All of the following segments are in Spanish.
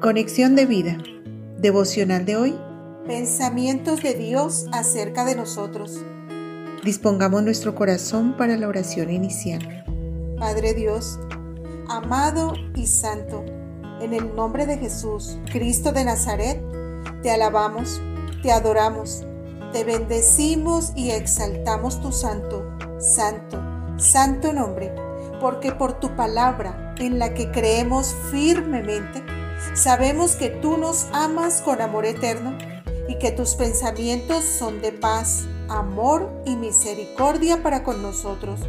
Conexión de vida. Devocional de hoy. Pensamientos de Dios acerca de nosotros. Dispongamos nuestro corazón para la oración inicial. Padre Dios, amado y santo, en el nombre de Jesús, Cristo de Nazaret, te alabamos, te adoramos, te bendecimos y exaltamos tu santo, santo, santo nombre, porque por tu palabra, en la que creemos firmemente, sabemos que tú nos amas con amor eterno y que tus pensamientos son de paz, amor y misericordia para con nosotros,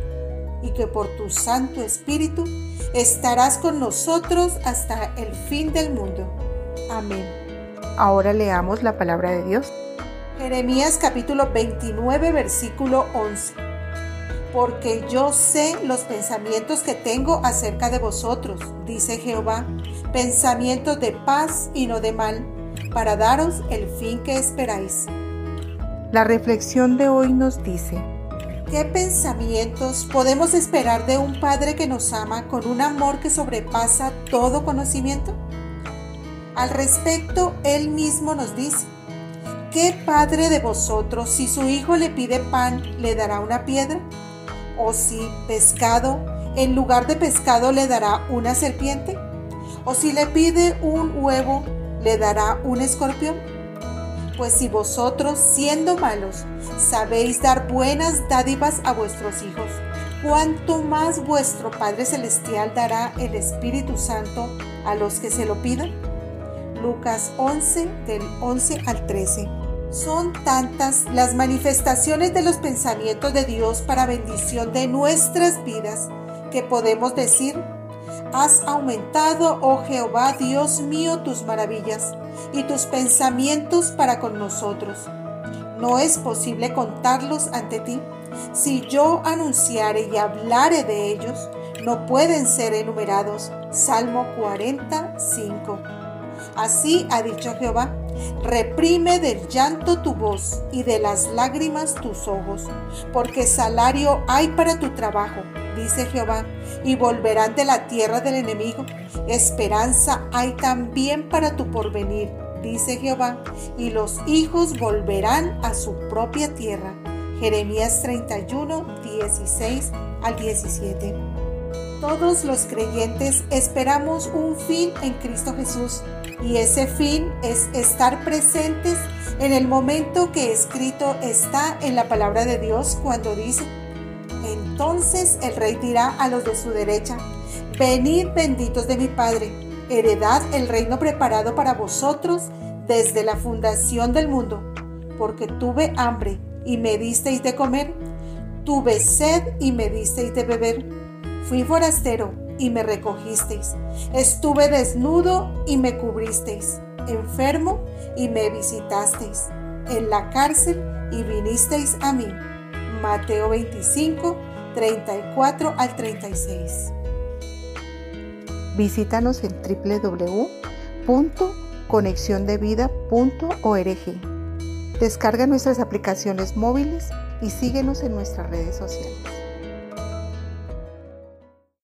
y que por tu Santo Espíritu estarás con nosotros hasta el fin del mundo. Amén. Ahora leamos la palabra de Dios. Jeremías capítulo 29 versículo 11. Porque yo sé los pensamientos que tengo acerca de vosotros, dice Jehová, pensamientos de paz y no de mal, para daros el fin que esperáis. La reflexión de hoy nos dice, ¿qué pensamientos podemos esperar de un Padre que nos ama con un amor que sobrepasa todo conocimiento? Al respecto, Él mismo nos dice, ¿qué Padre de vosotros si su Hijo le pide pan le dará una piedra? ¿O si pescado, en lugar de pescado le dará una serpiente? ¿O si le pide un huevo, le dará un escorpión? Pues si vosotros, siendo malos, sabéis dar buenas dádivas a vuestros hijos, ¿cuánto más vuestro Padre Celestial dará el Espíritu Santo a los que se lo pidan? Lucas 11 del 11 al 13. Son tantas las manifestaciones de los pensamientos de Dios para bendición de nuestras vidas que podemos decir, Has aumentado, oh Jehová, Dios mío, tus maravillas y tus pensamientos para con nosotros. No es posible contarlos ante ti. Si yo anunciare y hablare de ellos, no pueden ser enumerados. Salmo 45. Así ha dicho Jehová, reprime del llanto tu voz y de las lágrimas tus ojos, porque salario hay para tu trabajo, dice Jehová, y volverán de la tierra del enemigo. Esperanza hay también para tu porvenir, dice Jehová, y los hijos volverán a su propia tierra. Jeremías 31, 16 al 17. Todos los creyentes esperamos un fin en Cristo Jesús y ese fin es estar presentes en el momento que escrito está en la palabra de Dios cuando dice, entonces el rey dirá a los de su derecha, venid benditos de mi Padre, heredad el reino preparado para vosotros desde la fundación del mundo, porque tuve hambre y me disteis de comer, tuve sed y me disteis de beber, fui forastero y me recogisteis. Estuve desnudo y me cubristeis, enfermo y me visitasteis, en la cárcel y vinisteis a mí. Mateo 25, 34 al 36. Visítanos en www.conexiondevida.org. Descarga nuestras aplicaciones móviles y síguenos en nuestras redes sociales.